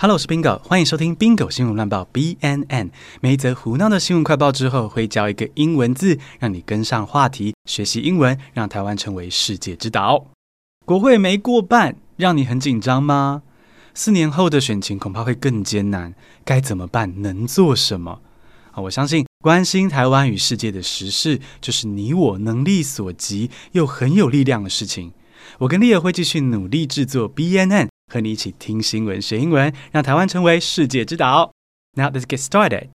Hello，我是 Bingo，欢迎收听 Bingo 新闻乱报 BNN。每一则胡闹的新闻快报之后，会教一个英文字，让你跟上话题，学习英文，让台湾成为世界之岛。国会没过半，让你很紧张吗？四年后的选情恐怕会更艰难，该怎么办？能做什么？啊，我相信关心台湾与世界的时事，就是你我能力所及又很有力量的事情。我跟丽儿会继续努力制作 BNN。和你一起听新闻学英文，让台湾成为世界之岛。Now let's get started。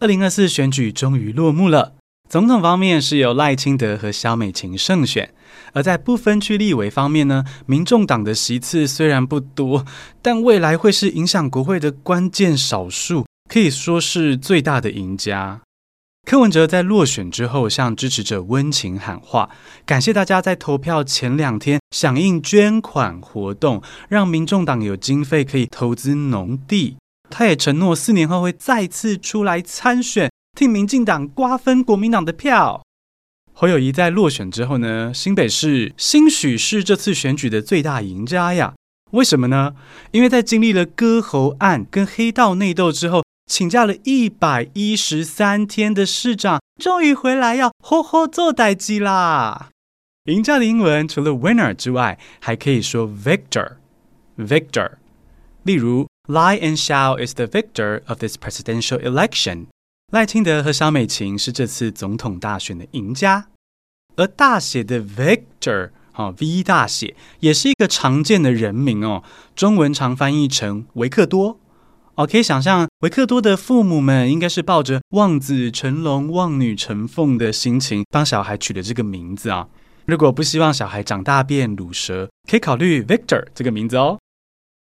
二零二四选举终于落幕了，总统方面是由赖清德和萧美琴胜选，而在不分区立委方面呢，民众党的席次虽然不多，但未来会是影响国会的关键少数，可以说是最大的赢家。柯文哲在落选之后，向支持者温情喊话，感谢大家在投票前两天响应捐款活动，让民众党有经费可以投资农地。他也承诺四年后会再次出来参选，替民进党瓜分国民党的票。侯友谊在落选之后呢，新北市兴许是这次选举的最大赢家呀？为什么呢？因为在经历了割喉案跟黑道内斗之后。请假了一百一十三天的市长终于回来，要好好做代机啦！赢家的英文除了 winner 之外，还可以说 victor。victor，例如 Lai and Xiao is the victor of this presidential election。赖清德和萧美琴是这次总统大选的赢家，而大写的 Victor，哈 V 大写，也是一个常见的人名哦，中文常翻译成维克多。哦，可以想象维克多的父母们应该是抱着望子成龙、望女成凤的心情，帮小孩取了这个名字啊。如果不希望小孩长大变乳蛇，可以考虑 Victor 这个名字哦。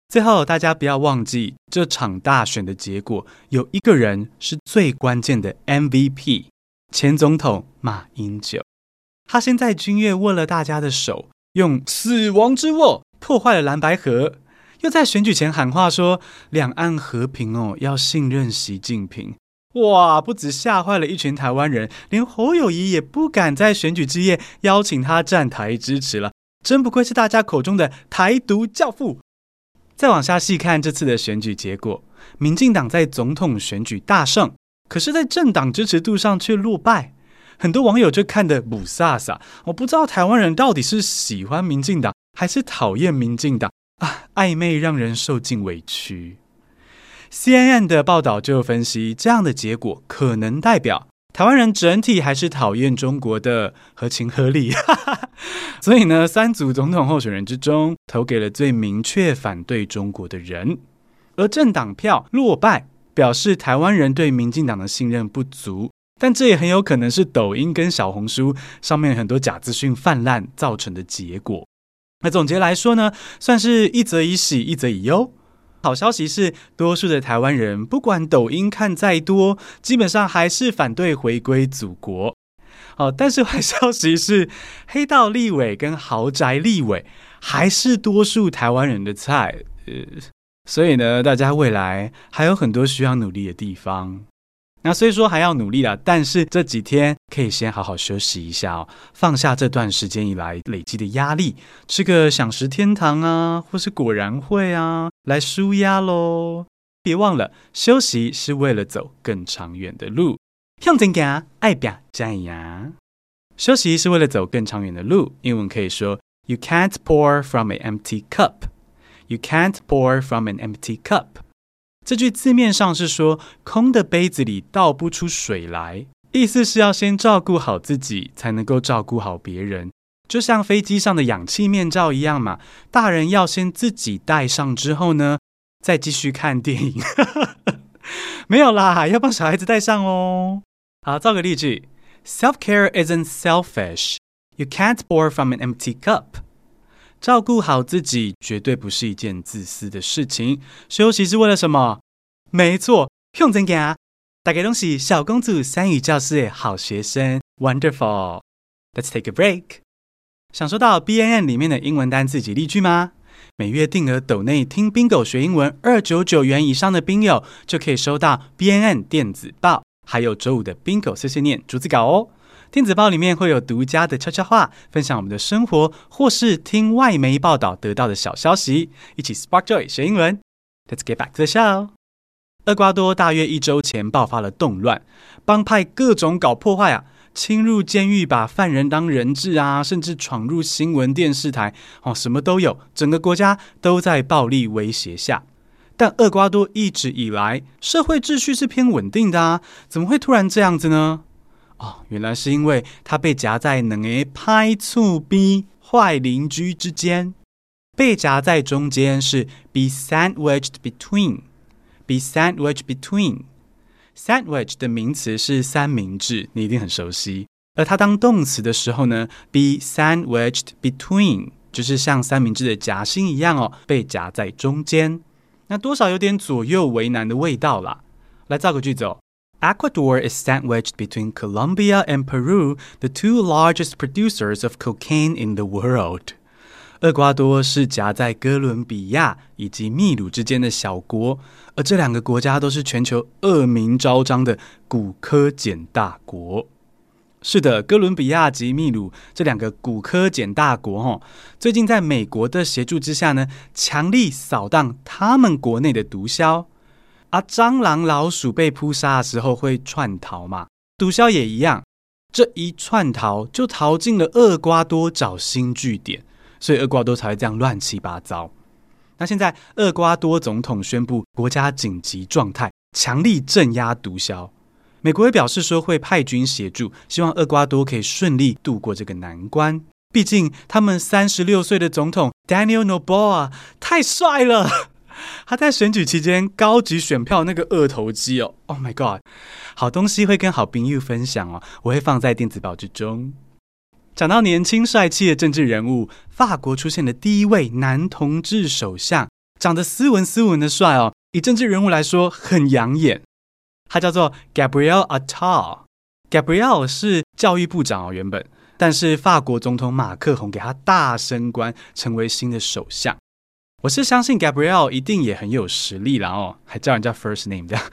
最后，大家不要忘记这场大选的结果，有一个人是最关键的 MVP，前总统马英九。他先在君悦握了大家的手，用死亡之握破坏了蓝白河。又在选举前喊话说，两岸和平哦，要信任习近平。哇，不止吓坏了一群台湾人，连侯友宜也不敢在选举之夜邀请他站台支持了。真不愧是大家口中的台独教父。再往下细看这次的选举结果，民进党在总统选举大胜，可是，在政党支持度上却落败。很多网友就看得雾煞煞，我不知道台湾人到底是喜欢民进党还是讨厌民进党。啊，暧昧让人受尽委屈。CNN 的报道就分析，这样的结果可能代表台湾人整体还是讨厌中国的，合情合理。所以呢，三组总统候选人之中，投给了最明确反对中国的人。而政党票落败，表示台湾人对民进党的信任不足。但这也很有可能是抖音跟小红书上面很多假资讯泛滥造成的结果。那总结来说呢，算是一则以喜，一则以忧。好消息是，多数的台湾人不管抖音看再多，基本上还是反对回归祖国。好，但是坏消息是，黑道立委跟豪宅立委还是多数台湾人的菜。呃，所以呢，大家未来还有很多需要努力的地方。那虽说还要努力啦，但是这几天可以先好好休息一下哦，放下这段时间以来累积的压力，吃个饗食天堂啊，或是果然会啊，来舒压喽。别忘了，休息是为了走更长远的路。向前行，爱拼才会赢。休息是为了走更长远的路，英文可以说：You can't pour from an empty cup. You can't pour from an empty cup. 这句字面上是说，空的杯子里倒不出水来，意思是要先照顾好自己，才能够照顾好别人。就像飞机上的氧气面罩一样嘛，大人要先自己戴上之后呢，再继续看电影。没有啦，要帮小孩子戴上哦。好，造个例句：Self-care isn't selfish. You can't pour from an empty cup. 照顾好自己绝对不是一件自私的事情。休息是为了什么？没错，向前行。大家都是小公主三语教室的好学生，Wonderful。Let's take a break。想收到 BNN 里面的英文单词及例句吗？每月定额斗内听 Bingo 学英文二九九元以上的宾友，就可以收到 BNN 电子报，还有周五的 Bingo 碎碎念逐字稿哦。电子报里面会有独家的悄悄话，分享我们的生活，或是听外媒报道得到的小消息，一起 Spark Joy 学英文。Let's get back to the show。厄瓜多大约一周前爆发了动乱，帮派各种搞破坏啊，侵入监狱把犯人当人质啊，甚至闯入新闻电视台，哦，什么都有，整个国家都在暴力威胁下。但厄瓜多一直以来社会秩序是偏稳定的啊，怎么会突然这样子呢？哦，原来是因为他被夹在两个歹厝边坏邻居之间，被夹在中间是 be sandwiched between，be sandwiched between。sandwich 的名词是三明治，你一定很熟悉。而它当动词的时候呢，be sandwiched between 就是像三明治的夹心一样哦，被夹在中间，那多少有点左右为难的味道啦。来造个句子哦。Ecuador is sandwiched between Colombia and Peru, the two largest producers of cocaine in the world. 厄瓜多是夹在哥伦比亚以及秘鲁之间的小国，而这两个国家都是全球恶名昭彰的古柯碱大国。是的，哥伦比亚及秘鲁这两个古柯碱大国，哈，最近在美国的协助之下呢，强力扫荡他们国内的毒枭。 啊，蟑螂、老鼠被扑杀的时候会串逃嘛？毒枭也一样，这一串逃就逃进了厄瓜多找新据点，所以厄瓜多才会这样乱七八糟。那现在厄瓜多总统宣布国家紧急状态，强力镇压毒枭。美国也表示说会派军协助，希望厄瓜多可以顺利度过这个难关。毕竟他们三十六岁的总统 Daniel Noboa 太帅了。他在选举期间高举选票，那个二头肌哦，Oh my God！好东西会跟好朋友分享哦，我会放在电子报之中。讲到年轻帅气的政治人物，法国出现的第一位男同志首相，长得斯文斯文的帅哦，以政治人物来说很养眼。他叫做 Gabriel Attal。Gabriel 是教育部长哦，原本，但是法国总统马克宏给他大升官，成为新的首相。我是相信 Gabrielle 一定也很有实力啦哦，还叫人家 first name 这样。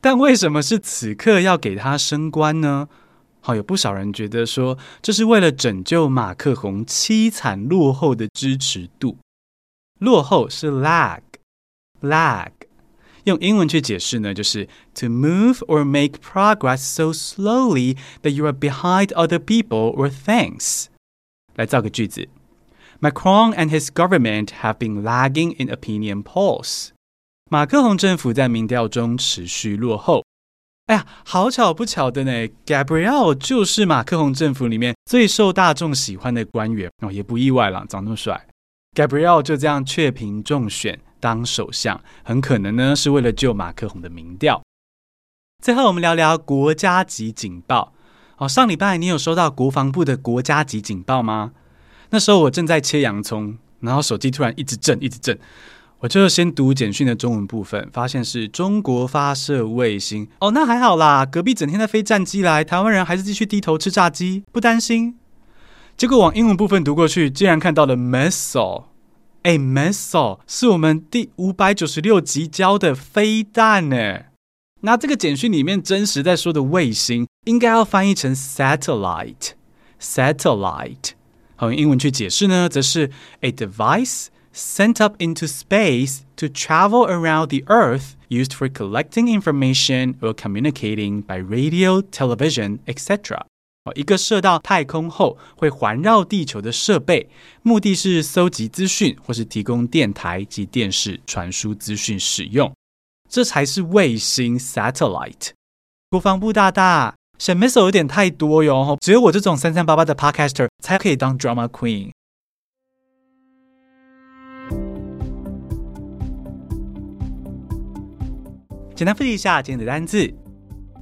但为什么是此刻要给他升官呢？好，有不少人觉得说，这是为了拯救马克宏凄惨落后的支持度。落后是 lag，lag，用英文去解释呢，就是 to move or make progress so slowly that you are behind other people or things。来造个句子。Macron and his government have been lagging in opinion polls。马克宏政府在民调中持续落后。哎呀，好巧不巧的呢，Gabriel 就是马克宏政府里面最受大众喜欢的官员哦，也不意外了，长那么帅。Gabriel 就这样雀屏中选当首相，很可能呢是为了救马克宏的民调。最后，我们聊聊国家级警报。哦，上礼拜你有收到国防部的国家级警报吗？那时候我正在切洋葱，然后手机突然一直震，一直震。我就先读简讯的中文部分，发现是中国发射卫星。哦，那还好啦，隔壁整天在飞战机来，台湾人还是继续低头吃炸鸡，不担心。结果往英文部分读过去，竟然看到了 missile。哎，missile 是我们第五百九十六集教的飞弹呢。那这个简讯里面真实在说的卫星，应该要翻译成 satellite，satellite。Satellite 好，用英文去解释呢，则是 a device sent up into space to travel around the Earth, used for collecting information or communicating by radio, television, etc. 哦，一个射到太空后会环绕地球的设备，目的是搜集资讯或是提供电台及电视传输资讯使用，这才是卫星 satellite。国防部大大。 选 missile 有点太多哟，只有我这种三三八八的 podcaster 才可以当 drama queen。简单复习一下今天的单字：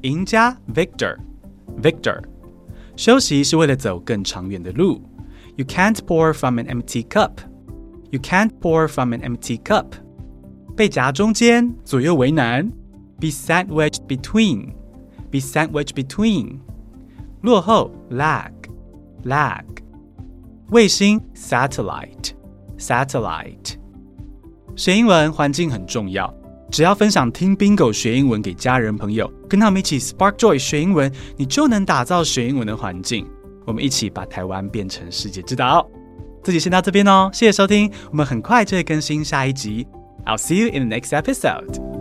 赢家 victor，victor。休息是为了走更长远的路。You can't pour from an empty cup. You can't pour from an empty cup. 被夹中间，左右为难。Be sandwiched between. Be sandwiched between，落后 lag lag，卫星 satellite satellite。学英文环境很重要，只要分享听 Bingo 学英文给家人朋友，跟他们一起 Spark Joy 学英文，你就能打造学英文的环境。我们一起把台湾变成世界之岛。自己先到这边哦，谢谢收听，我们很快就会更新下一集。I'll see you in the next episode.